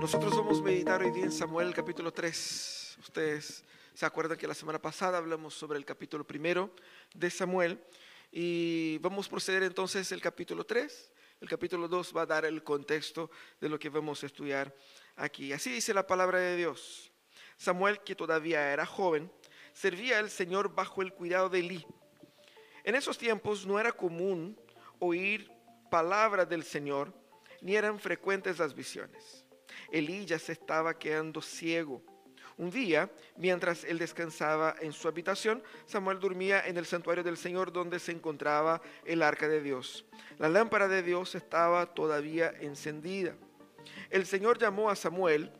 Nosotros vamos a meditar hoy día en Samuel capítulo 3. Ustedes se acuerdan que la semana pasada hablamos sobre el capítulo primero de Samuel y vamos a proceder entonces el capítulo 3. El capítulo 2 va a dar el contexto de lo que vamos a estudiar aquí. Así dice la palabra de Dios. Samuel, que todavía era joven, servía al Señor bajo el cuidado de Elí. En esos tiempos no era común oír palabras del Señor, ni eran frecuentes las visiones. Elí ya se estaba quedando ciego. Un día, mientras él descansaba en su habitación, Samuel dormía en el santuario del Señor donde se encontraba el arca de Dios. La lámpara de Dios estaba todavía encendida. El Señor llamó a Samuel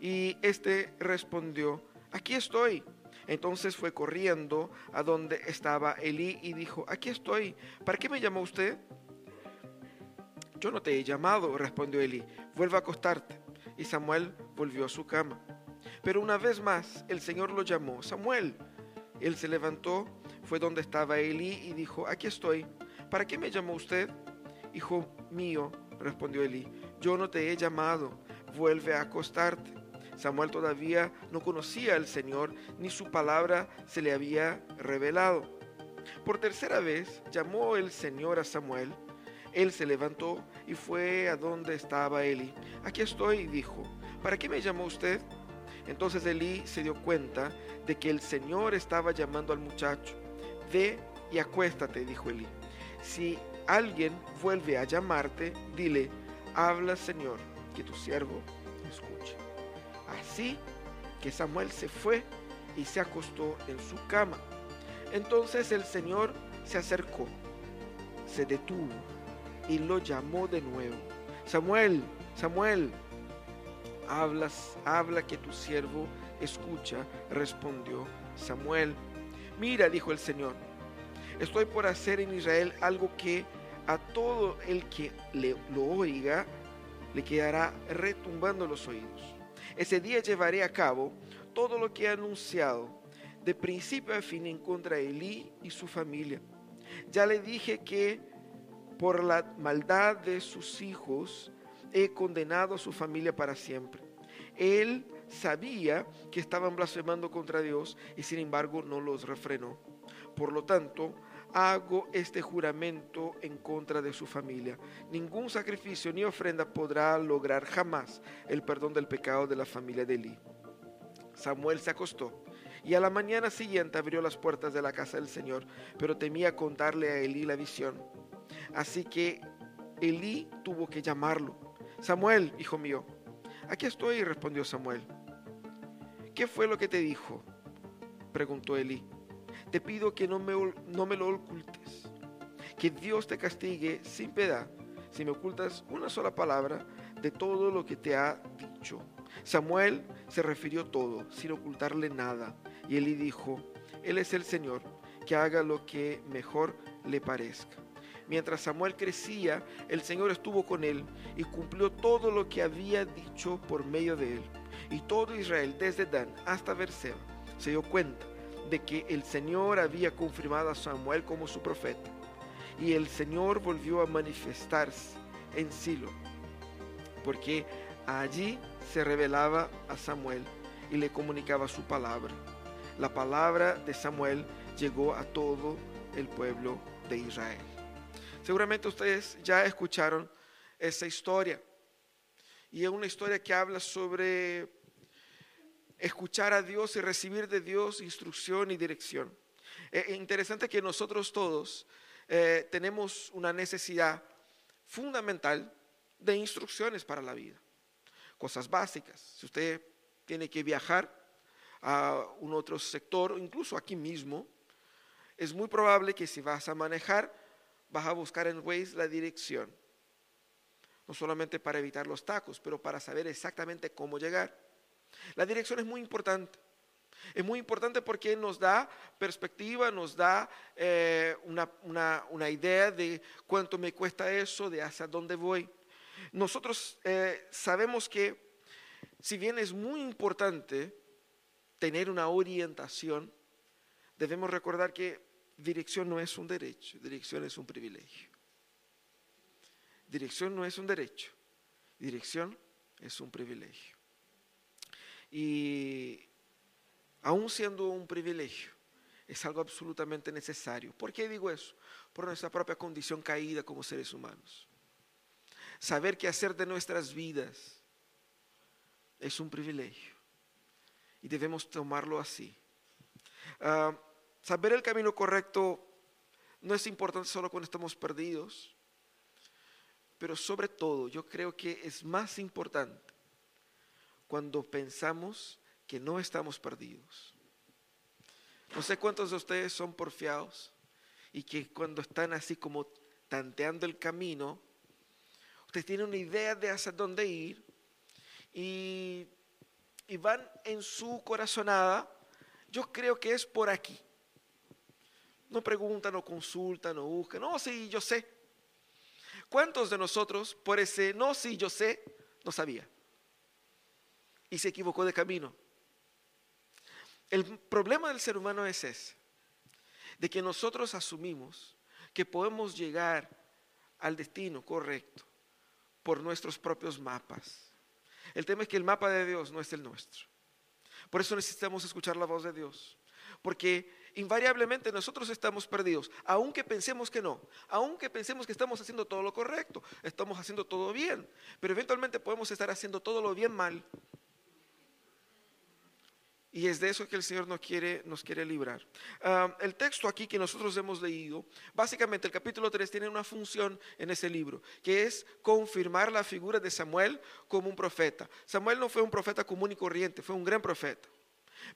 y éste respondió, aquí estoy. Entonces fue corriendo a donde estaba Elí y dijo, aquí estoy, ¿para qué me llamó usted? Yo no te he llamado, respondió Elí, vuelve a acostarte. Y Samuel volvió a su cama. Pero una vez más el Señor lo llamó, Samuel. Él se levantó, fue donde estaba Elí y dijo, aquí estoy. ¿Para qué me llamó usted? Hijo mío, respondió Elí, yo no te he llamado, vuelve a acostarte. Samuel todavía no conocía al Señor, ni su palabra se le había revelado. Por tercera vez llamó el Señor a Samuel. Él se levantó y fue a donde estaba Eli. Aquí estoy, dijo. ¿Para qué me llamó usted? Entonces Elí se dio cuenta de que el Señor estaba llamando al muchacho. Ve y acuéstate, dijo Elí. Si alguien vuelve a llamarte, dile, habla Señor, que tu siervo escuche. Así que Samuel se fue y se acostó en su cama. Entonces el Señor se acercó, se detuvo y lo llamó de nuevo. Samuel, Samuel, hablas, habla que tu siervo escucha, respondió Samuel. Mira, dijo el Señor, estoy por hacer en Israel algo que a todo el que le, lo oiga le quedará retumbando los oídos. Ese día llevaré a cabo todo lo que he anunciado, de principio a fin en contra de Elí y su familia. Ya le dije que por la maldad de sus hijos he condenado a su familia para siempre. Él sabía que estaban blasfemando contra Dios y sin embargo no los refrenó. Por lo tanto, hago este juramento en contra de su familia. Ningún sacrificio ni ofrenda podrá lograr jamás el perdón del pecado de la familia de Elí. Samuel se acostó y a la mañana siguiente abrió las puertas de la casa del Señor, pero temía contarle a Elí la visión. Así que Elí tuvo que llamarlo. Samuel, hijo mío. Aquí estoy, respondió Samuel. ¿Qué fue lo que te dijo? preguntó Elí. Te pido que no me, no me lo ocultes. Que Dios te castigue sin piedad si me ocultas una sola palabra de todo lo que te ha dicho. Samuel se refirió todo, sin ocultarle nada. Y Elí dijo, Él es el Señor, que haga lo que mejor le parezca. Mientras Samuel crecía, el Señor estuvo con él y cumplió todo lo que había dicho por medio de él. Y todo Israel, desde Dan hasta Berseba, se dio cuenta de que el Señor había confirmado a Samuel como su profeta. Y el Señor volvió a manifestarse en Silo, porque allí se revelaba a Samuel y le comunicaba su palabra. La palabra de Samuel llegó a todo el pueblo de Israel. Seguramente ustedes ya escucharon esa historia. Y es una historia que habla sobre escuchar a Dios y recibir de Dios instrucción y dirección. Es interesante que nosotros todos eh, tenemos una necesidad fundamental de instrucciones para la vida. Cosas básicas. Si usted tiene que viajar a un otro sector, incluso aquí mismo, es muy probable que si vas a manejar, vas a buscar en Waze la dirección. No solamente para evitar los tacos, pero para saber exactamente cómo llegar. La dirección es muy importante. Es muy importante porque nos da perspectiva, nos da eh, una, idea de cuánto me cuesta eso, de hacia dónde voy. Nosotros eh, sabemos que si bien es muy importante tener una orientación, debemos recordar que dirección no es un derecho, dirección es un privilegio. Dirección no es un derecho, dirección es un privilegio. Y aún siendo un privilegio, es algo absolutamente necesario. ¿Por qué digo eso? Por nuestra propia condición caída como seres humanos. Saber qué hacer de nuestras vidas es un privilegio y debemos tomarlo así. Ah, saber el camino correcto no es importante solo cuando estamos perdidos, pero sobre todo yo creo que es más importante cuando pensamos que no estamos perdidos. No sé cuántos de ustedes son porfiados y que cuando están así como tanteando el camino, ustedes tienen una idea de hacia dónde ir y, y van en su corazonada, yo creo que es por aquí. No preguntan, no consultan, no buscan. No, sí, yo sé. ¿Cuántos de nosotros por ese no, sí, yo sé, no sabía? Y se equivocó de camino. El problema del ser humano es ese, de que nosotros asumimos que podemos llegar al destino correcto por nuestros propios mapas. El tema es que el mapa de Dios no es el nuestro. Por eso necesitamos escuchar la voz de Dios. Porque invariablemente nosotros estamos perdidos, aunque pensemos que no, aunque pensemos que estamos haciendo todo lo correcto, estamos haciendo todo bien, pero eventualmente podemos estar haciendo todo lo bien mal. Y es de eso que el Señor nos quiere, nos quiere librar. Ah, el texto aquí que nosotros hemos leído, básicamente el capítulo 3 tiene una función en ese libro, que es confirmar la figura de Samuel como un profeta. Samuel no fue un profeta común y corriente, fue un gran profeta.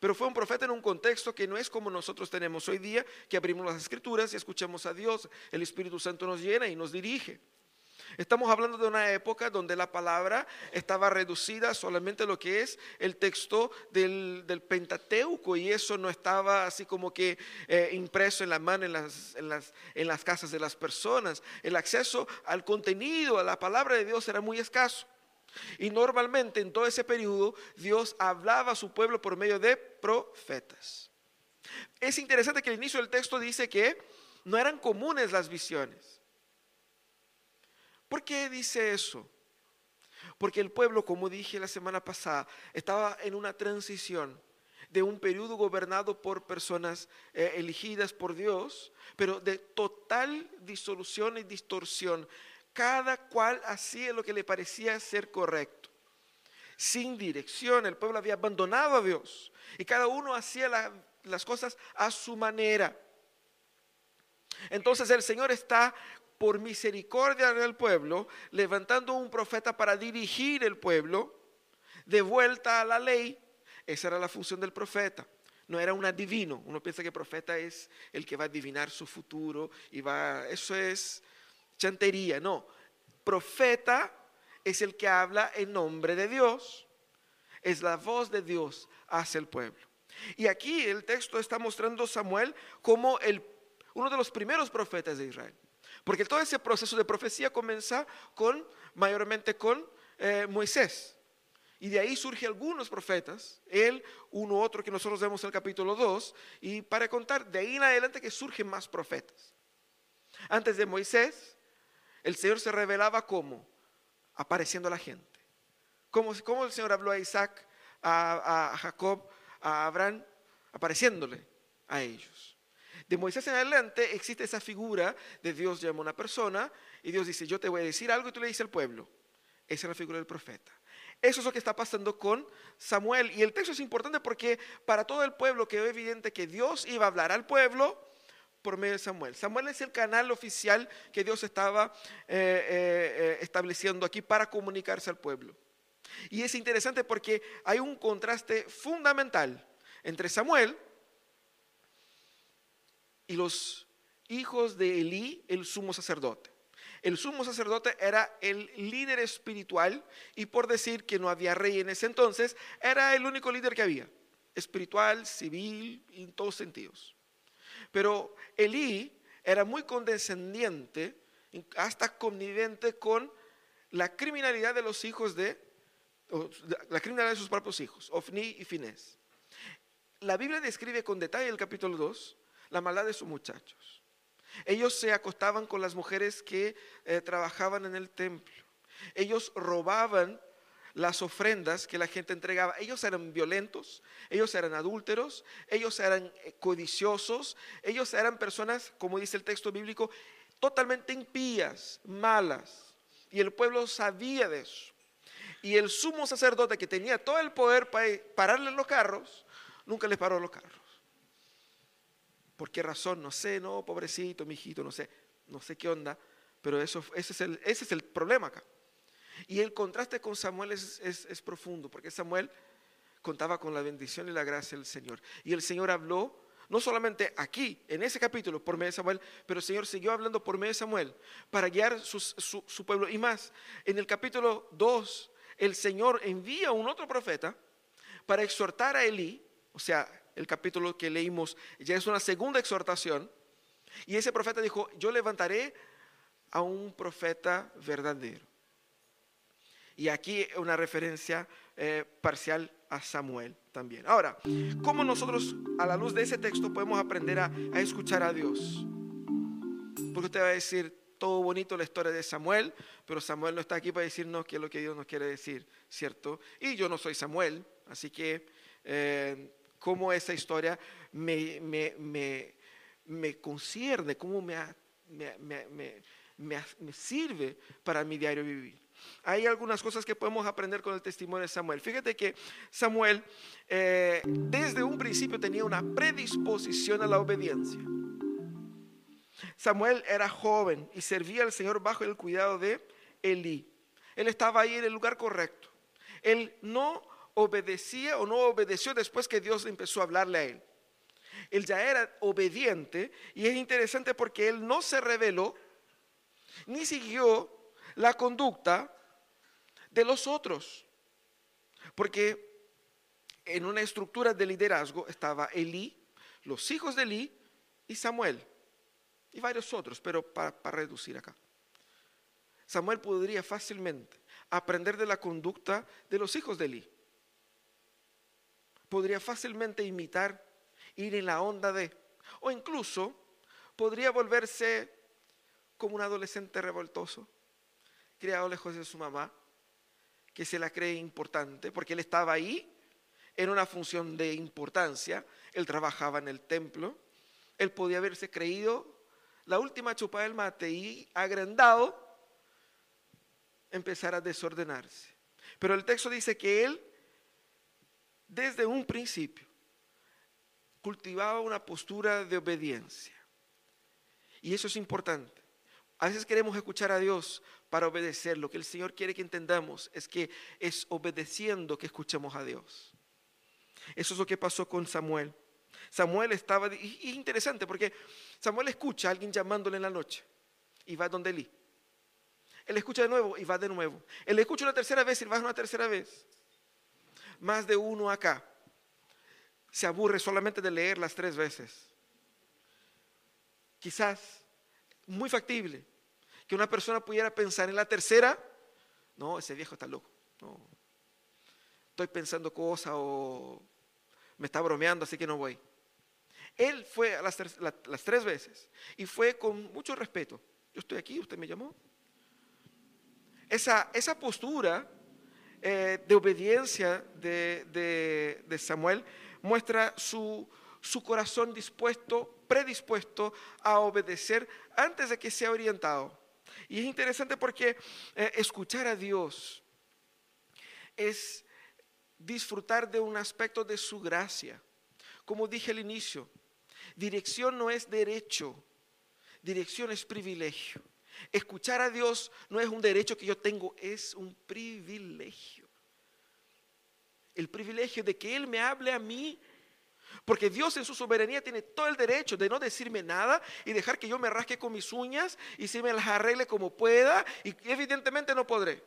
Pero fue un profeta en un contexto que no es como nosotros tenemos hoy día, que abrimos las escrituras y escuchamos a Dios, el Espíritu Santo nos llena y nos dirige. Estamos hablando de una época donde la palabra estaba reducida solamente a lo que es el texto del, Pentateuco y eso no estaba así como que eh, impreso en la mano las, en, en las casas de las personas. El acceso al contenido, a la palabra de Dios era muy escaso. Y normalmente en todo ese periodo Dios hablaba a su pueblo por medio de profetas. Es interesante que el inicio del texto dice que no eran comunes las visiones. ¿Por qué dice eso? Porque el pueblo, como dije la semana pasada, estaba en una transición de un periodo gobernado por personas eh, elegidas por Dios, pero de total disolución y distorsión cada cual hacía lo que le parecía ser correcto. Sin dirección, el pueblo había abandonado a Dios y cada uno hacía las cosas a su manera. Entonces el Señor está por misericordia del pueblo, levantando un profeta para dirigir el pueblo de vuelta a la ley. Esa era la función del profeta. No era un adivino. Uno piensa que el profeta es el que va a adivinar su futuro y va. Eso es chantería, no. Profeta es el que habla en nombre de Dios, es la voz de Dios hacia el pueblo. Y aquí el texto está mostrando a Samuel como el, uno de los primeros profetas de Israel. Porque todo ese proceso de profecía comienza con, mayormente con eh, Moisés. Y de ahí surgen algunos profetas, él, uno otro que nosotros vemos en el capítulo 2, y para contar, de ahí en adelante que surgen más profetas. Antes de Moisés, el Señor se revelaba como apareciendo a la gente. Como, como el Señor habló a Isaac, a, Jacob, a Abraham, apareciéndole a ellos. De Moisés en adelante existe esa figura de Dios llama a una persona y Dios dice, yo te voy a decir algo y tú le dices al pueblo. Esa es la figura del profeta. Eso es lo que está pasando con Samuel. Y el texto es importante porque para todo el pueblo quedó evidente que Dios iba a hablar al pueblo por medio de Samuel. Samuel es el canal oficial que Dios estaba eh, eh, eh, estableciendo aquí para comunicarse al pueblo. Y es interesante porque hay un contraste fundamental entre Samuel y los hijos de Elí, el sumo sacerdote. El sumo sacerdote era el líder espiritual y por decir que no había rey en ese entonces, era el único líder que había, espiritual, civil, en todos sentidos. Pero Elí era muy condescendiente, hasta connivente con la criminalidad de los hijos de, la criminalidad de sus propios hijos, Ofni y Finés. La Biblia describe con detalle el capítulo 2 la maldad de sus muchachos. Ellos se acostaban con las mujeres que eh, trabajaban en el templo. Ellos robaban las ofrendas que la gente entregaba. Ellos eran violentos, ellos eran adúlteros, ellos eran eh, codiciosos, ellos eran personas, como dice el texto bíblico, totalmente impías, malas. Y el pueblo sabía de eso. Y el sumo sacerdote que tenía todo el poder para pararle los carros, nunca les paró los carros. ¿Por qué razón? No sé, no, pobrecito, mi hijito, no sé, no sé qué onda, pero eso, ese, es el, ese es el problema acá. Y el contraste con Samuel es, es, profundo, porque Samuel contaba con la bendición y la gracia del Señor. Y el Señor habló, no solamente aquí, en ese capítulo, por medio de Samuel, pero el Señor siguió hablando por medio de Samuel para guiar su, su pueblo. Y más, en el capítulo 2, el Señor envía a un otro profeta para exhortar a Elí, o sea, el capítulo que leímos ya es una segunda exhortación, y ese profeta dijo, yo levantaré a un profeta verdadero. Y aquí una referencia eh, parcial a Samuel también. Ahora, ¿cómo nosotros a la luz de ese texto podemos aprender a, escuchar a Dios? Porque usted va a decir, todo bonito la historia de Samuel, pero Samuel no está aquí para decirnos qué es lo que Dios nos quiere decir, ¿cierto? Y yo no soy Samuel, así que eh, cómo esa historia me concierne, cómo me, me, sirve para mi diario vivir. Hay algunas cosas que podemos aprender con el testimonio de Samuel. Fíjate que Samuel eh, desde un principio tenía una predisposición a la obediencia. Samuel era joven y servía al Señor bajo el cuidado de Elí. Él estaba ahí en el lugar correcto. Él no obedecía o no obedeció después que Dios empezó a hablarle a él. Él ya era obediente y es interesante porque él no se reveló ni siguió la conducta de los otros. Porque en una estructura de liderazgo estaba Elí, los hijos de Elí y Samuel y varios otros, pero para, reducir acá. Samuel podría fácilmente aprender de la conducta de los hijos de Elí. Podría fácilmente imitar, ir en la onda de, o incluso podría volverse como un adolescente revoltoso, criado lejos de su mamá, que se la cree importante, porque él estaba ahí en una función de importancia, él trabajaba en el templo, él podía haberse creído la última chupada del mate y agrandado, empezar a desordenarse. Pero el texto dice que él, desde un principio, cultivaba una postura de obediencia. Y eso es importante. A veces queremos escuchar a Dios para obedecer. Lo que el Señor quiere que entendamos es que es obedeciendo que escuchemos a Dios. Eso es lo que pasó con Samuel. Samuel estaba, y es interesante porque Samuel escucha a alguien llamándole en la noche y va donde Eli. Él escucha de nuevo y va de nuevo. Él escucha una tercera vez y va una tercera vez. Más de uno acá se aburre solamente de leer las tres veces. Quizás, muy factible, que una persona pudiera pensar en la tercera, no, ese viejo está loco. Estoy pensando cosas o me está bromeando, así que no voy. Él fue a las, tres veces y fue con mucho respeto. Yo estoy aquí, usted me llamó. Esa, esa postura eh, de obediencia de, Samuel muestra su, corazón dispuesto, predispuesto a obedecer antes de que sea orientado. Y es interesante porque eh, escuchar a Dios es disfrutar de un aspecto de su gracia. Como dije al inicio, Dirección no es derecho, dirección es privilegio. Escuchar a Dios no es un derecho que yo tengo, es un privilegio. El privilegio de que Él me hable a mí. Porque Dios en su soberanía tiene todo el derecho de no decirme nada y dejar que yo me rasque con mis uñas y si me las arregle como pueda y evidentemente no podré.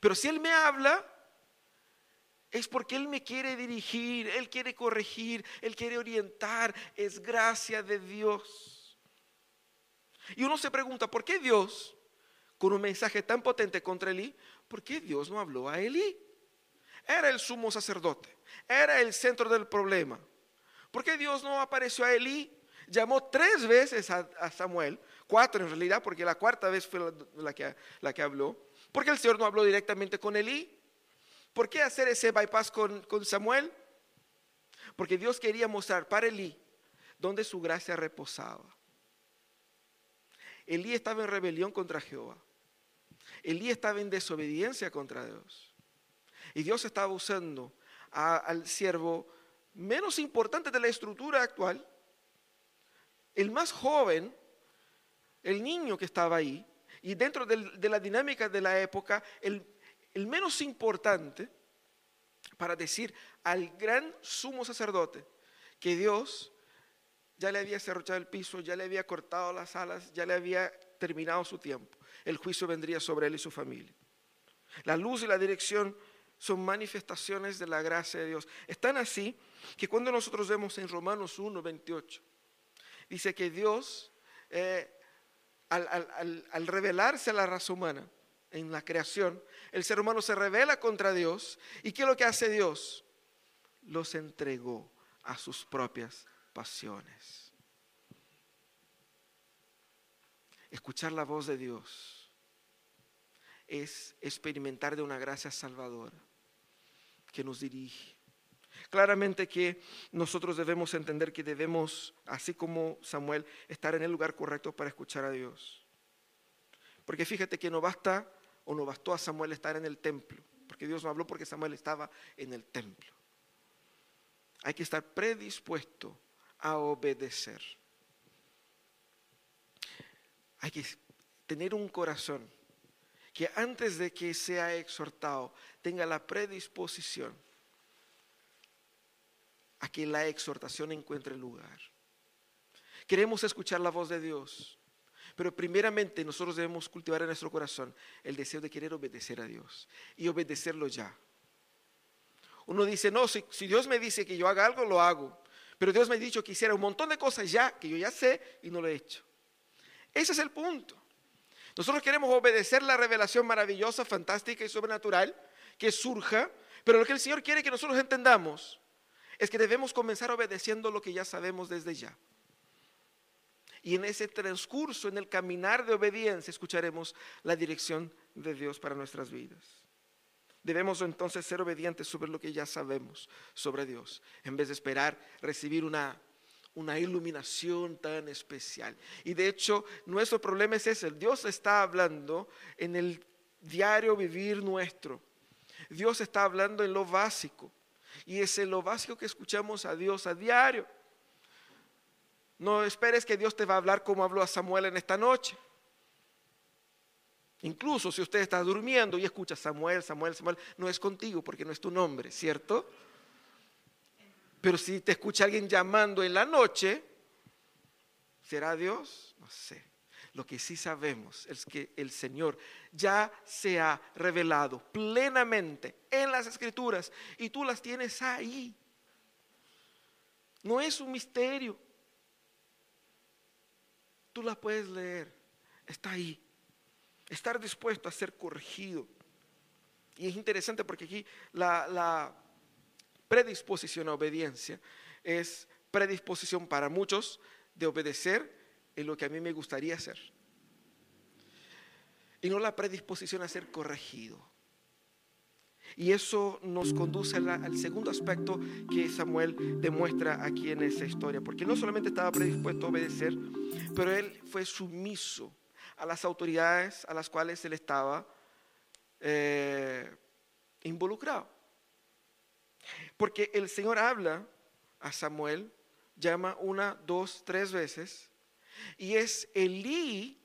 Pero si Él me habla, es porque Él me quiere dirigir, Él quiere corregir, Él quiere orientar. Es gracia de Dios. Y uno se pregunta, ¿por qué Dios, con un mensaje tan potente contra Elí, por qué Dios no habló a Elí? Era el sumo sacerdote, era el centro del problema. ¿Por qué Dios no apareció a Elí? Llamó tres veces a, Samuel, cuatro en realidad, porque la cuarta vez fue la, que, la que habló. ¿Por qué el Señor no habló directamente con Elí? ¿Por qué hacer ese bypass con, con Samuel? Porque Dios quería mostrar para Elí donde su gracia reposaba. Elí estaba en rebelión contra Jehová. Elí estaba en desobediencia contra Dios. Y Dios estaba usando al siervo menos importante de la estructura actual, el más joven, el niño que estaba ahí, y dentro de la dinámica de la época, el, el menos importante, para decir al gran sumo sacerdote que Dios ya le había cerrochado el piso, ya le había cortado las alas, ya le había terminado su tiempo. El juicio vendría sobre él y su familia. La luz y la dirección son manifestaciones de la gracia de Dios. Están así que cuando nosotros vemos en Romanos 1, 28, dice que Dios, eh, al, al revelarse a la raza humana en la creación, el ser humano se revela contra Dios. ¿Y qué es lo que hace Dios? Los entregó a sus propias pasiones. Escuchar la voz de Dios es experimentar de una gracia salvadora que nos dirige. Claramente que nosotros debemos entender que debemos, así como Samuel, estar en el lugar correcto para escuchar a Dios. Porque fíjate que no basta o no bastó a Samuel estar en el templo, porque Dios no habló porque Samuel estaba en el templo. Hay que estar predispuesto a obedecer. Hay que tener un corazón que antes de que sea exhortado tenga la predisposición a que la exhortación encuentre lugar. Queremos escuchar la voz de Dios, pero primeramente nosotros debemos cultivar en nuestro corazón el deseo de querer obedecer a Dios y obedecerlo ya. Uno dice, no, si, Dios me dice que yo haga algo, lo hago. Pero Dios me ha dicho que hiciera un montón de cosas ya, que yo ya sé y no lo he hecho. Ese es el punto. Nosotros queremos obedecer la revelación maravillosa, fantástica y sobrenatural que surja, pero lo que el Señor quiere que nosotros entendamos es que debemos comenzar obedeciendo lo que ya sabemos desde ya. Y en ese transcurso, en el caminar de obediencia, escucharemos la dirección de Dios para nuestras vidas. Debemos entonces ser obedientes sobre lo que ya sabemos sobre Dios, en vez de esperar recibir una, una iluminación tan especial. Y de hecho, nuestro problema es ese. Dios está hablando en el diario vivir nuestro. Dios está hablando en lo básico. Y es en lo básico que escuchamos a Dios a diario. No esperes que Dios te va a hablar como habló a Samuel en esta noche. Incluso si usted está durmiendo y escucha Samuel, Samuel, Samuel, no es contigo porque no es tu nombre, ¿cierto? Pero si te escucha alguien llamando en la noche, ¿será Dios? No sé. Lo que sí sabemos es que el Señor ya se ha revelado plenamente en las escrituras y tú las tienes ahí. No es un misterio. Tú las puedes leer. Está ahí estar dispuesto a ser corregido. Y es interesante porque aquí la, predisposición a obediencia es predisposición para muchos de obedecer en lo que a mí me gustaría hacer. Y no la predisposición a ser corregido. Y eso nos conduce al segundo aspecto que Samuel demuestra aquí en esa historia, porque no solamente estaba predispuesto a obedecer, pero él fue sumiso a las autoridades a las cuales él estaba eh, involucrado. Porque el Señor habla a Samuel, llama una, dos, tres veces, y es Elí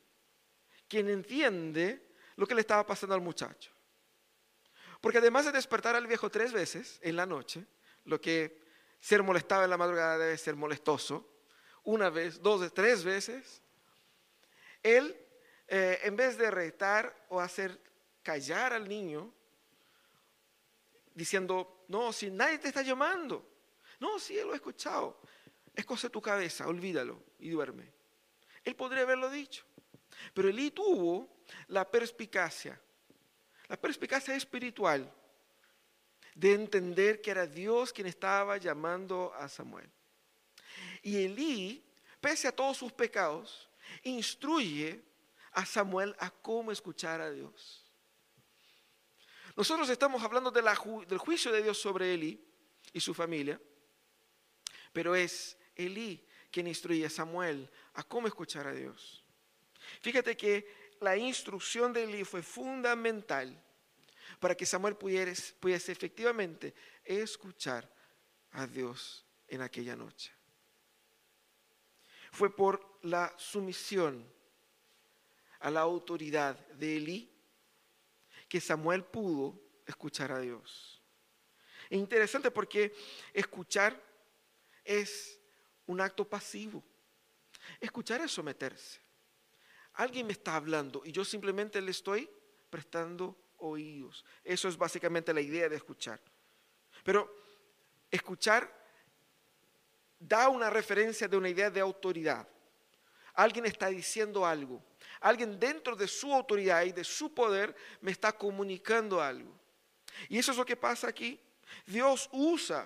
quien entiende lo que le estaba pasando al muchacho. Porque además de despertar al viejo tres veces en la noche, lo que ser molestado en la madrugada debe ser molestoso, una vez, dos, tres veces, él eh, en vez de retar o hacer callar al niño, diciendo, no, si nadie te está llamando, no, si él lo ha escuchado, es cosa de tu cabeza, olvídalo y duerme. Él podría haberlo dicho, pero Elí tuvo la perspicacia, la perspicacia espiritual de entender que era Dios quien estaba llamando a Samuel. Y Elí, pese a todos sus pecados, instruye a Samuel a cómo escuchar a Dios. Nosotros estamos hablando del juicio de Dios sobre Eli y su familia, pero es Eli quien instruye a Samuel a cómo escuchar a Dios. Fíjate que la instrucción de Eli fue fundamental para que Samuel pudiese, pudiese efectivamente escuchar a Dios en aquella noche. Fue por la sumisión a la autoridad de Eli que Samuel pudo escuchar a Dios. Es interesante porque escuchar es un acto pasivo. Escuchar es someterse. Alguien me está hablando y yo simplemente le estoy prestando oídos. Eso es básicamente la idea de escuchar. Pero escuchar da una referencia de una idea de autoridad. Alguien está diciendo algo. Alguien dentro de su autoridad y de su poder me está comunicando algo. Y eso es lo que pasa aquí. Dios usa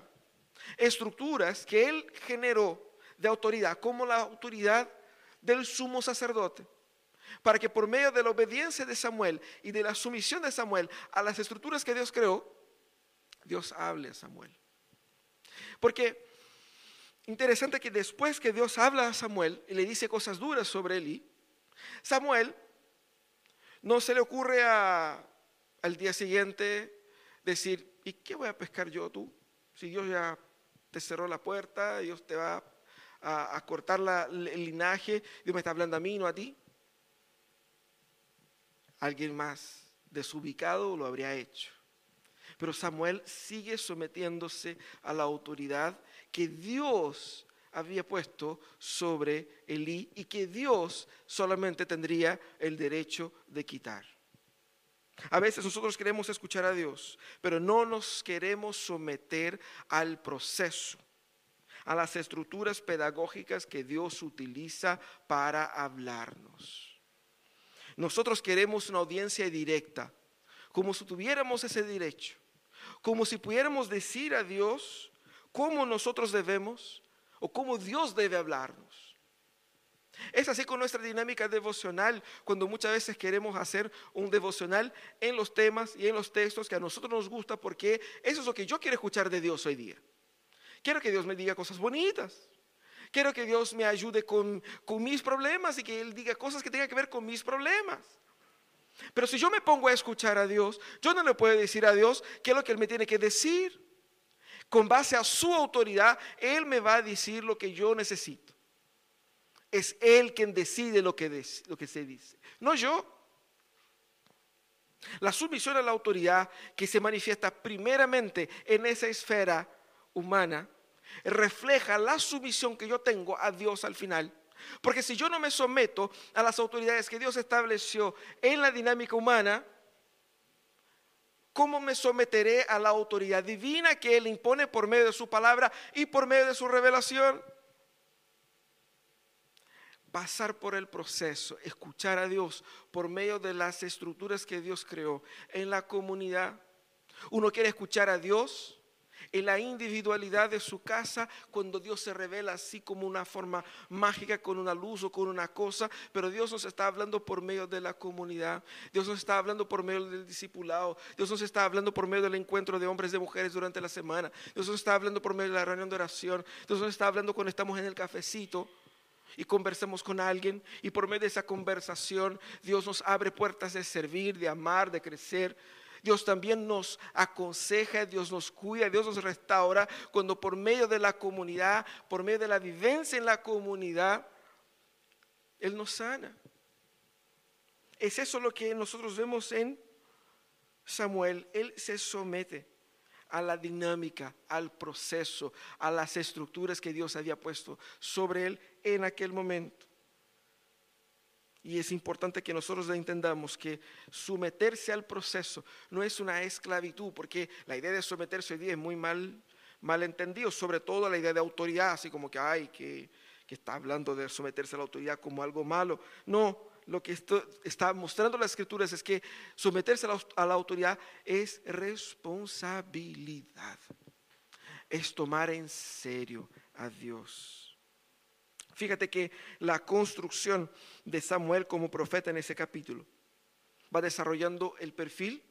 estructuras que Él generó de autoridad, como la autoridad del sumo sacerdote, para que por medio de la obediencia de Samuel y de la sumisión de Samuel a las estructuras que Dios creó, Dios hable a Samuel. Porque interesante que después que Dios habla a Samuel y le dice cosas duras sobre Eli, Samuel no se le ocurre al día siguiente decir, ¿y qué voy a pescar yo tú? Si Dios ya te cerró la puerta, Dios te va a, cortar el linaje, Dios me está hablando a mí, no a ti. Alguien más desubicado lo habría hecho. Pero Samuel sigue sometiéndose a la autoridad que Dios había puesto sobre Elí y que Dios solamente tendría el derecho de quitar. A veces nosotros queremos escuchar a Dios, pero no nos queremos someter al proceso, a las estructuras pedagógicas que Dios utiliza para hablarnos. Nosotros queremos una audiencia directa, como si tuviéramos ese derecho, como si pudiéramos decir a Dios cómo nosotros debemos o cómo Dios debe hablarnos. Es así con nuestra dinámica devocional, cuando muchas veces queremos hacer un devocional en los temas y en los textos que a nosotros nos gusta, porque eso es lo que yo quiero escuchar de Dios hoy día. Quiero que Dios me diga cosas bonitas. Quiero que Dios me ayude con, con mis problemas y que Él diga cosas que tengan que ver con mis problemas. Pero si yo me pongo a escuchar a Dios, yo no le puedo decir a Dios qué es lo que Él me tiene que decir con base a su autoridad, Él me va a decir lo que yo necesito. Es Él quien decide lo que, se dice, no yo. La sumisión a la autoridad que se manifiesta primeramente en esa esfera humana refleja la sumisión que yo tengo a Dios al final. Porque si yo no me someto a las autoridades que Dios estableció en la dinámica humana, ¿Cómo me someteré a la autoridad divina que Él impone por medio de su palabra y por medio de su revelación? Pasar por el proceso, escuchar a Dios por medio de las estructuras que Dios creó en la comunidad. Uno quiere escuchar a Dios en la individualidad de su casa, cuando Dios se revela así como una forma mágica, con una luz o con una cosa, pero Dios nos está hablando por medio de la comunidad, Dios nos está hablando por medio del discipulado, Dios nos está hablando por medio del encuentro de hombres y mujeres durante la semana, Dios nos está hablando por medio de la reunión de oración, Dios nos está hablando cuando estamos en el cafecito y conversemos con alguien. Y por medio de esa conversación Dios nos abre puertas de servir, de amar, de crecer. Dios también nos aconseja, Dios nos cuida, Dios nos restaura cuando por medio de la comunidad, por medio de la vivencia en la comunidad, Él nos sana. Es eso lo que nosotros vemos en Samuel. Él se somete a la dinámica, al proceso, a las estructuras que Dios había puesto sobre él en aquel momento. Y es importante que nosotros entendamos que someterse al proceso no es una esclavitud, porque la idea de someterse hoy día es muy mal, mal entendido, sobre todo la idea de autoridad, así como que, hay que, que está hablando de someterse a la autoridad como algo malo. No, lo que está mostrando las escrituras es que someterse a la autoridad es responsabilidad, es tomar en serio a Dios. Fíjate que la construcción de Samuel como profeta en ese capítulo va desarrollando el perfil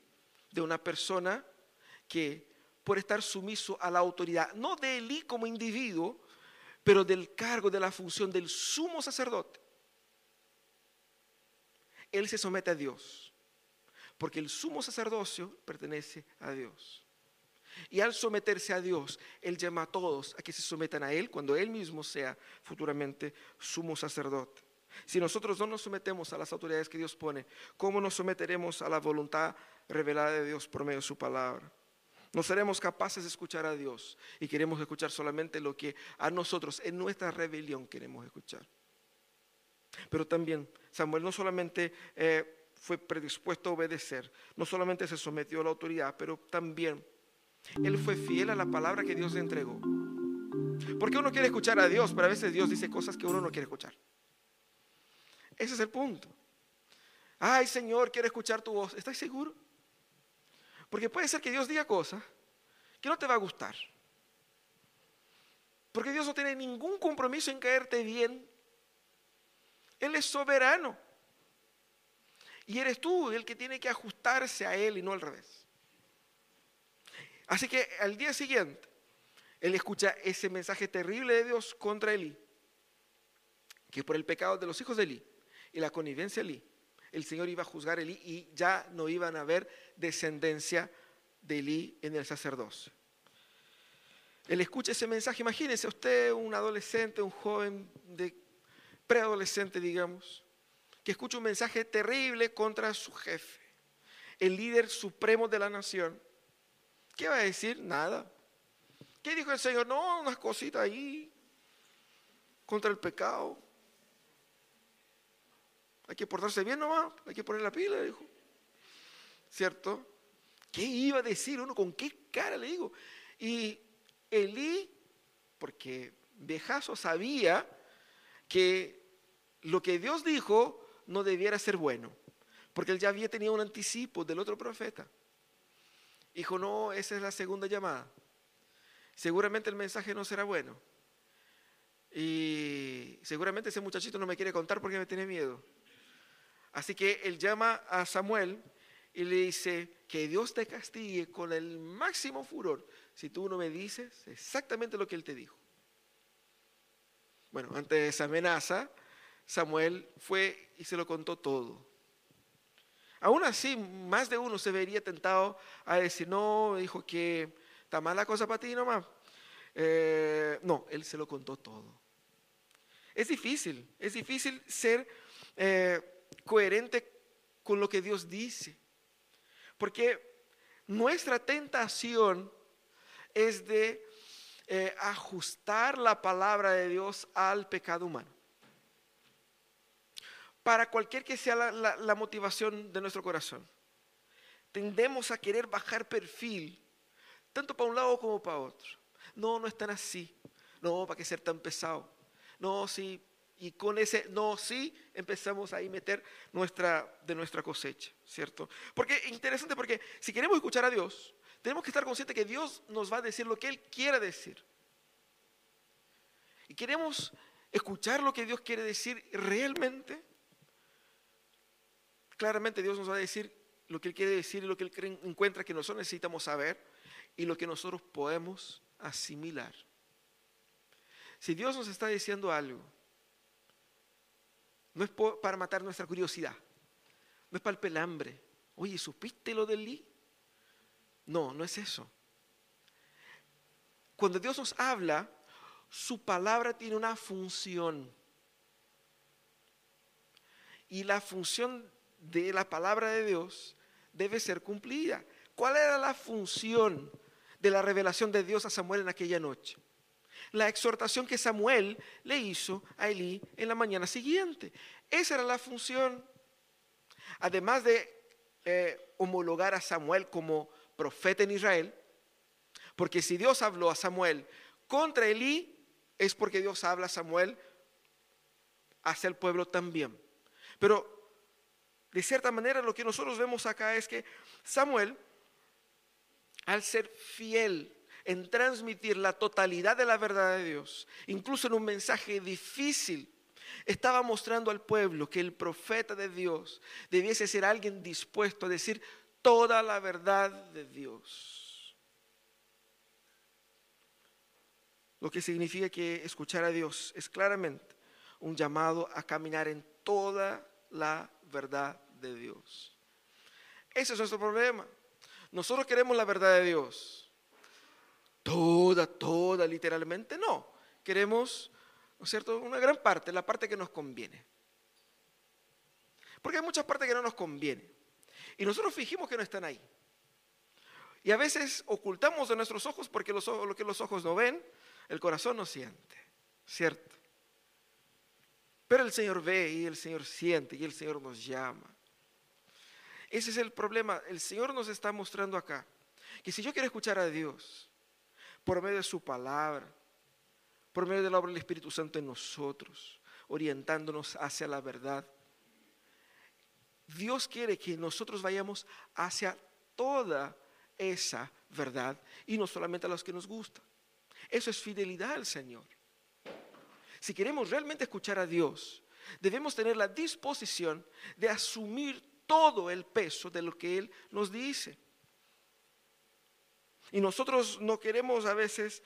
de una persona que por estar sumiso a la autoridad, no de Elí como individuo, pero del cargo, de la función del sumo sacerdote. Él se somete a Dios, porque el sumo sacerdocio pertenece a Dios. Y al someterse a Dios, Él llama a todos a que se sometan a Él cuando Él mismo sea futuramente sumo sacerdote. Si nosotros no nos sometemos a las autoridades que Dios pone, ¿cómo nos someteremos a la voluntad revelada de Dios por medio de su palabra? No seremos capaces de escuchar a Dios y queremos escuchar solamente lo que a nosotros en nuestra rebelión queremos escuchar. Pero también Samuel no solamente eh, fue predispuesto a obedecer, no solamente se sometió a la autoridad, pero también él fue fiel a la palabra que Dios le entregó. Porque uno quiere escuchar a Dios, pero a veces Dios dice cosas que uno no quiere escuchar. Ese es el punto. Ay, Señor, quiero escuchar tu voz. ¿Estás seguro? Porque puede ser que Dios diga cosas que no te va a gustar. Porque Dios no tiene ningún compromiso en caerte bien. Él es soberano. Y eres tú el que tiene que ajustarse a Él y no al revés. Así que al día siguiente, Él escucha ese mensaje terrible de Dios contra Elí, que por el pecado de los hijos de Elí y la connivencia de Elí, el Señor iba a juzgar a Elí y ya no iban a haber descendencia de Elí en el sacerdocio. Él escucha ese mensaje, imagínense usted un adolescente, un joven de preadolescente, digamos, que escucha un mensaje terrible contra su jefe, el líder supremo de la nación. ¿Qué va a decir? Nada. ¿Qué dijo el Señor? No, unas cositas ahí contra el pecado. Hay que portarse bien nomás, hay que poner la pila, dijo. ¿Cierto? ¿Qué iba a decir uno? ¿Con qué cara le digo? Y Elí, porque viejazo sabía que lo que Dios dijo no debiera ser bueno, porque él ya había tenido un anticipo del otro profeta. Dijo, no, esa es la segunda llamada. Seguramente el mensaje no será bueno. Y seguramente ese muchachito no me quiere contar porque me tiene miedo. Así que él llama a Samuel y le dice, que Dios te castigue con el máximo furor si tú no me dices exactamente lo que él te dijo. Bueno, ante esa amenaza, Samuel fue y se lo contó todo. Aún así, más de uno se vería tentado a decir, no, dijo que está mala cosa para ti nomás. Eh, no, él se lo contó todo. Es difícil, es difícil ser eh, coherente con lo que Dios dice. Porque nuestra tentación es de eh, ajustar la palabra de Dios al pecado humano. Para cualquier que sea la, motivación de nuestro corazón, tendemos a querer bajar perfil, tanto para un lado como para otro. No, no es tan así. No, ¿para qué ser tan pesado? No, sí, y con ese no sí empezamos a meter nuestra, de nuestra cosecha, ¿cierto? Porque interesante porque si queremos escuchar a Dios, tenemos que estar conscientes que Dios nos va a decir lo que Él quiere decir. Y queremos escuchar lo que Dios quiere decir realmente. Claramente Dios nos va a decir lo que Él quiere decir y lo que Él encuentra que nosotros necesitamos saber y lo que nosotros podemos asimilar. Si Dios nos está diciendo algo, no es para matar nuestra curiosidad. No es para el pelambre. Oye, ¿supiste lo del Lee? No, no es eso. Cuando Dios nos habla, su palabra tiene una función. Y la función de la palabra de Dios debe ser cumplida. ¿Cuál era la función de la revelación de Dios a Samuel en aquella noche? la exhortación que Samuel le hizo a Elí en la mañana siguiente. Esa era la función. Además de eh, homologar a Samuel como profeta en Israel, porque si Dios habló a Samuel contra Elí, es porque Dios habla a Samuel hacia el pueblo también. Pero de cierta manera lo que nosotros vemos acá es que Samuel, al ser fiel en transmitir la totalidad de la verdad de Dios, incluso en un mensaje difícil, estaba mostrando al pueblo que el profeta de Dios debiese ser alguien dispuesto a decir toda la verdad de Dios. Lo que significa que escuchar a Dios es claramente un llamado a caminar en toda la verdad de Dios. Ese es nuestro problema. Nosotros queremos la verdad de Dios. Toda, toda, literalmente no. Queremos, ¿no es cierto?, una gran parte, la parte que nos conviene. Porque hay muchas partes que no nos convienen. Y nosotros fingimos que no están ahí. Y a veces ocultamos de nuestros ojos porque lo que los ojos no ven, el corazón no siente. ¿Cierto? Pero el Señor ve y el Señor siente y el Señor nos llama. Ese es el problema. El Señor nos está mostrando acá que si yo quiero escuchar a Dios por medio de su palabra, por medio de la obra del Espíritu Santo en nosotros, orientándonos hacia la verdad, Dios quiere que nosotros vayamos hacia toda esa verdad y no solamente a los que nos gusta. Eso es fidelidad al Señor. Si queremos realmente escuchar a Dios, debemos tener la disposición de asumir todo el peso de lo que Él nos dice. Y nosotros no queremos a veces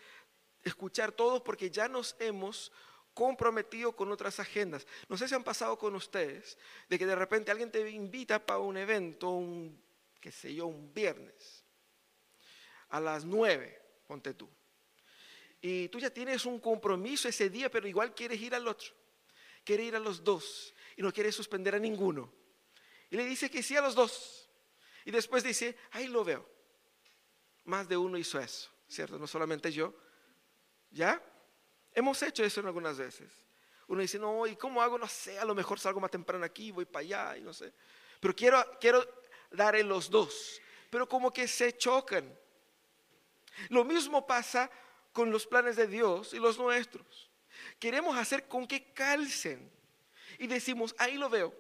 escuchar todo porque ya nos hemos comprometido con otras agendas. No sé si han pasado con ustedes de que de repente alguien te invita para un evento, un, qué sé yo, un viernes, a las nueve, ponte tú. Y tú ya tienes un compromiso ese día, pero igual quieres ir al otro. Quieres ir a los dos y no quieres suspender a ninguno. Y le dice que sí a los dos. Y después dice, ahí lo veo. Más de uno hizo eso, ¿cierto? No solamente yo. ¿Ya? Hemos hecho eso en algunas veces. Uno dice, no, ¿y cómo hago? No sé, a lo mejor salgo más temprano aquí, voy para allá y no sé. Pero quiero, quiero dar en los dos. Pero como que se chocan. Lo mismo pasa con los planes de Dios y los nuestros. Queremos hacer con que calcen. Y decimos, ahí lo veo.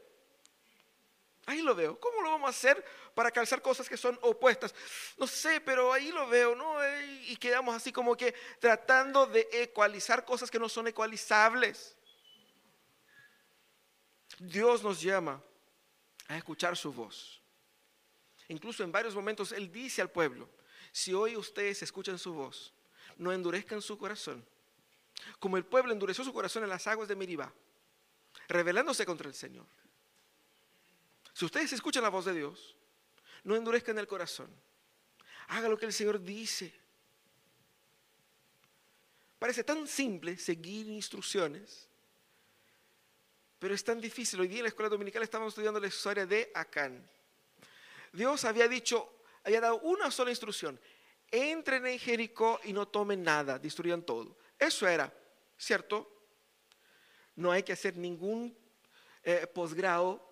Ahí lo veo. ¿Cómo lo vamos a hacer para calzar cosas que son opuestas? No sé, pero ahí lo veo, ¿no? Y quedamos así como que tratando de ecualizar cosas que no son ecualizables. Dios nos llama a escuchar su voz. Incluso en varios momentos Él dice al pueblo, si hoy ustedes escuchan su voz, no endurezcan su corazón. Como el pueblo endureció su corazón en las aguas de Meribá, rebelándose contra el Señor. Si ustedes escuchan la voz de Dios, no endurezcan el corazón. Haga lo que el Señor dice. Parece tan simple seguir instrucciones, pero es tan difícil. Hoy día en la escuela dominical estábamos estudiando la historia de Acán. Dios había dicho, había dado una sola instrucción. Entren en Jericó y no tomen nada, destruyan todo. Eso era, ¿cierto? No hay que hacer ningún eh, posgrado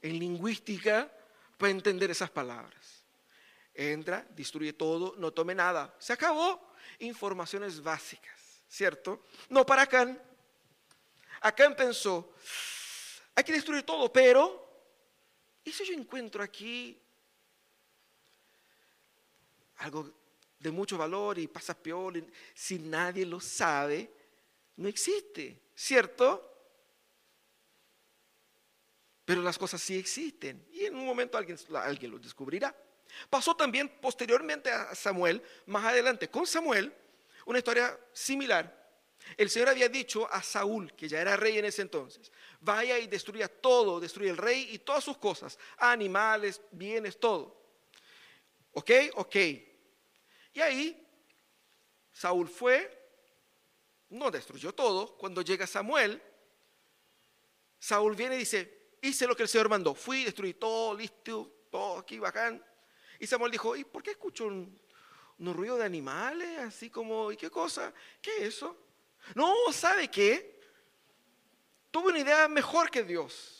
en lingüística para entender esas palabras. Entra, destruye todo, no tome nada. Se acabó. Informaciones básicas, ¿cierto? No para Acán. Acán pensó, hay que destruir todo, pero ¿y si yo encuentro aquí algo de mucho valor y pasa peor? Si nadie lo sabe, no existe, ¿cierto? pero las cosas sí existen y en un momento alguien, alguien lo descubrirá. Pasó también posteriormente a Samuel, más adelante con Samuel, una historia similar. El Señor había dicho a Saúl, que ya era rey en ese entonces, vaya y destruya todo, destruye el rey y todas sus cosas, animales, bienes, todo. ¿Ok? Ok. Y ahí Saúl fue, no destruyó todo. Cuando llega Samuel, Saúl viene y dice, hice lo que el Señor mandó. Fui, destruí todo, listo, todo aquí, bacán. Y Samuel dijo, ¿y por qué escucho un, ruido de animales? Así como, ¿y qué cosa? ¿Qué es eso? No, ¿sabe qué? Tuve una idea mejor que Dios.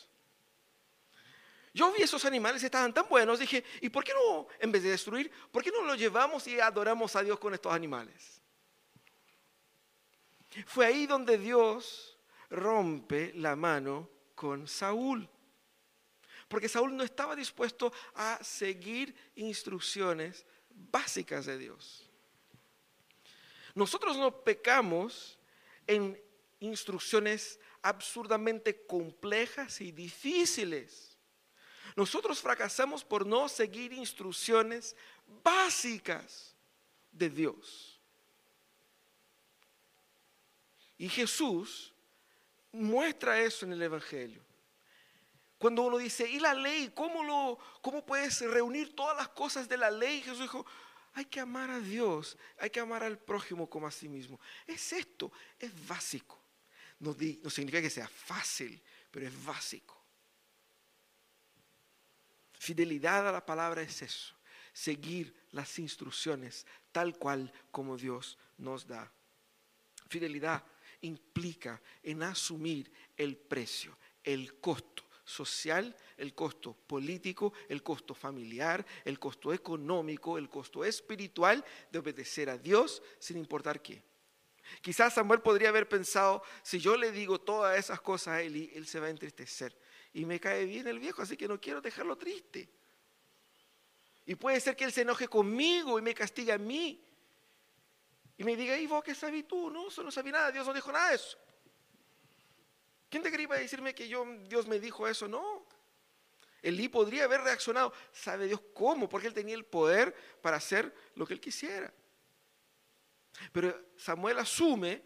Yo vi esos animales, estaban tan buenos, dije, ¿y por qué no, en vez de destruir, por qué no los llevamos y adoramos a Dios con estos animales? Fue ahí donde Dios rompe la mano con Saúl. Porque Saúl no estaba dispuesto a seguir instrucciones básicas de Dios. Nosotros no pecamos en instrucciones absurdamente complejas y difíciles. Nosotros fracasamos por no seguir instrucciones básicas de Dios. Y Jesús muestra eso en el Evangelio. Cuando uno dice, ¿y la ley? ¿Cómo, lo, ¿Cómo puedes reunir todas las cosas de la ley? Jesús dijo, hay que amar a Dios, hay que amar al prójimo como a sí mismo. Es esto, es básico. No, no significa que sea fácil, pero es básico. Fidelidad a la palabra es eso, seguir las instrucciones tal cual como Dios nos da. Fidelidad implica en asumir el precio, el costo social, el costo político, el costo familiar, el costo económico, el costo espiritual de obedecer a Dios sin importar qué. Quizás Samuel podría haber pensado, si yo le digo todas esas cosas a él, él se va a entristecer. Y me cae bien el viejo, así que no quiero dejarlo triste. Y puede ser que él se enoje conmigo y me castigue a mí. Y me diga, ¿y vos qué sabes tú? No, eso no sabía nada, Dios no dijo nada de eso. ¿Quién te quería decirme que yo, Dios me dijo eso? No. Elí podría haber reaccionado. ¿Sabe Dios cómo? Porque él tenía el poder para hacer lo que él quisiera. Pero Samuel asume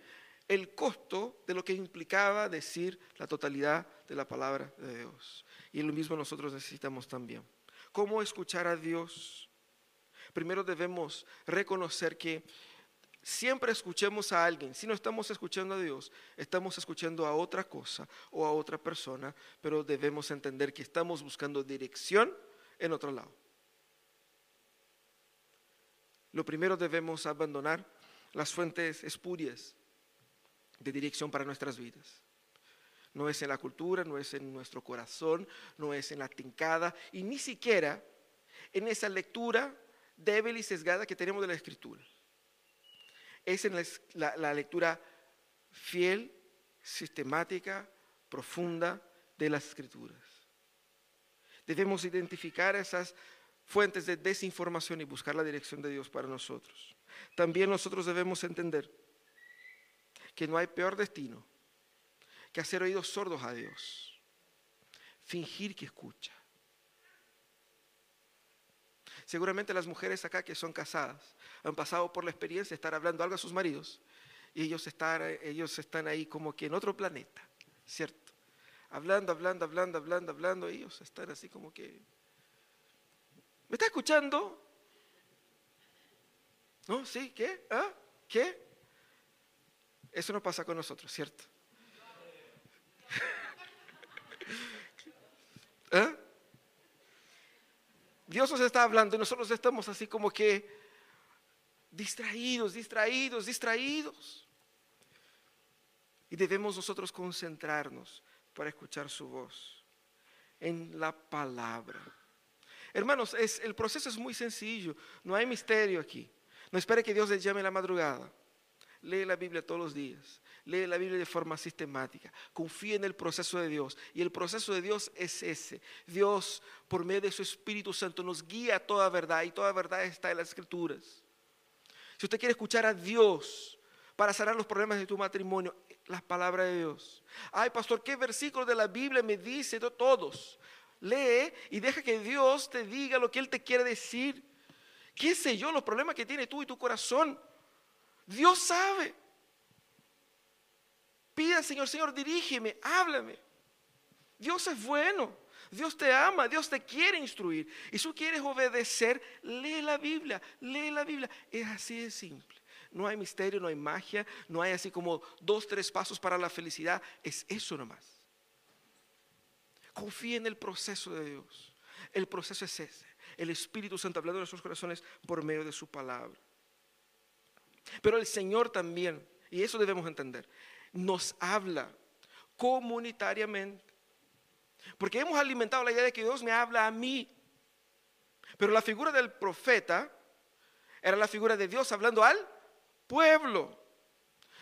el costo de lo que implicaba decir la totalidad de la palabra de Dios. Y lo mismo nosotros necesitamos también. ¿Cómo escuchar a Dios? Primero debemos reconocer que siempre escuchemos a alguien. Si no estamos escuchando a Dios, estamos escuchando a otra cosa o a otra persona, pero debemos entender que estamos buscando dirección en otro lado. Lo primero debemos abandonar las fuentes espurias de dirección para nuestras vidas. No es en la cultura, no es en nuestro corazón, no es en la tincada y ni siquiera en esa lectura débil y sesgada que tenemos de la escritura es en la, lectura fiel, sistemática, profunda de las escrituras. Debemos identificar esas fuentes de desinformación y buscar la dirección de Dios para nosotros. También nosotros debemos entender que no hay peor destino que hacer oídos sordos a Dios, fingir que escucha. Seguramente las mujeres acá que son casadas han pasado por la experiencia de estar hablando algo a sus maridos y ellos están, ellos están ahí como que en otro planeta, ¿cierto? Hablando, hablando, hablando, hablando, hablando, ellos están así como que... ¿Me está escuchando? ¿No? ¿Sí? ¿Qué? ¿Ah? ¿Qué? Eso no pasa con nosotros, ¿cierto? ¿Ah? Dios nos está hablando y nosotros estamos así como que distraídos, distraídos, distraídos. Y debemos nosotros concentrarnos para escuchar su voz en la palabra. Hermanos, el proceso es muy sencillo, no hay misterio aquí. No espere que Dios le llame la madrugada. Lee la Biblia todos los días. Lee la Biblia de forma sistemática. Confía en el proceso de Dios. Y el proceso de Dios es ese. Dios, por medio de su Espíritu Santo, nos guía a toda verdad. Y toda verdad está en las Escrituras. Si usted quiere escuchar a Dios para sanar los problemas de tu matrimonio, las palabras de Dios. Ay, pastor, ¿qué versículo de la Biblia me dice? Todos. Lee y deja que Dios te diga lo que Él te quiere decir. ¿Qué sé yo? Los problemas que tiene tú y tu corazón. Dios sabe. Pida, Señor, Señor, dirígeme, háblame. Dios es bueno. Dios te ama, Dios te quiere instruir. Y si tú quieres obedecer, lee la Biblia, lee la Biblia. Es así de simple. No hay misterio, no hay magia, no hay así como dos, tres pasos para la felicidad. Es eso nomás. Confía en el proceso de Dios. El proceso es ese. El Espíritu Santo hablando en nuestros corazones por medio de su palabra. Pero el Señor también, y eso debemos entender, nos habla comunitariamente. Porque hemos alimentado la idea de que Dios me habla a mí. Pero la figura del profeta era la figura de Dios hablando al pueblo.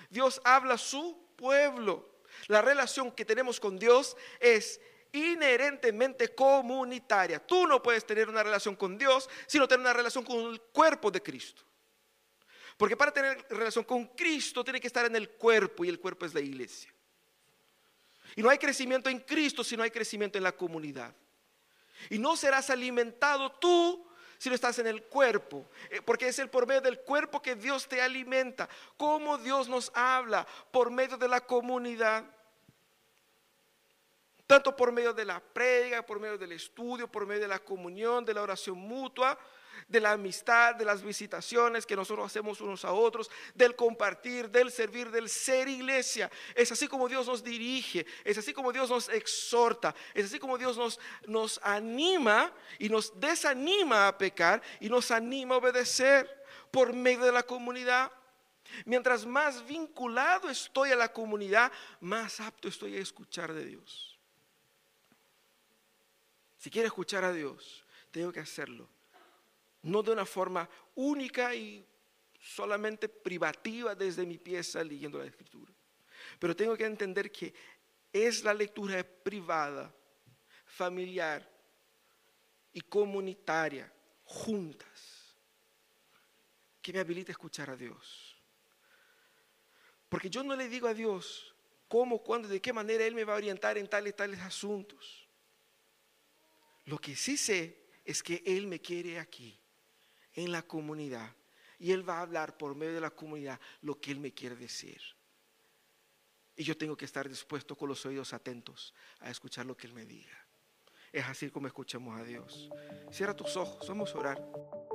Dios habla a su pueblo. La relación que tenemos con Dios es inherentemente comunitaria. Tú no puedes tener una relación con Dios sino tener una relación con el cuerpo de Cristo. Porque para tener relación con Cristo tiene que estar en el cuerpo y el cuerpo es la iglesia. Y no hay crecimiento en Cristo si no hay crecimiento en la comunidad. Y no serás alimentado tú si no estás en el cuerpo, eh, porque es el por medio del cuerpo que Dios te alimenta. Cómo Dios nos habla por medio de la comunidad tanto por medio de la predica, por medio del estudio, por medio de la comunión, de la oración mutua, de la amistad, de las visitaciones que nosotros hacemos unos a otros, del compartir, del servir, del ser iglesia. Es así como Dios nos dirige, es así como Dios nos exhorta, es así como Dios nos, nos anima y nos desanima a pecar y nos anima a obedecer por medio de la comunidad. Mientras más vinculado estoy a la comunidad, más apto estoy a escuchar de Dios. Si quiero escuchar a Dios, tengo que hacerlo. No de una forma única y solamente privativa desde mi pieza leyendo la escritura. Pero tengo que entender que es la lectura privada, familiar y comunitaria, juntas, que me habilita a escuchar a Dios. Porque yo no le digo a Dios cómo, cuándo, de qué manera Él me va a orientar en tales, tales asuntos. Lo que sí sé es que Él me quiere aquí, en la comunidad. Y Él va a hablar por medio de la comunidad lo que Él me quiere decir. Y yo tengo que estar dispuesto con los oídos atentos a escuchar lo que Él me diga. Es así como escuchamos a Dios. Cierra tus ojos, vamos a orar.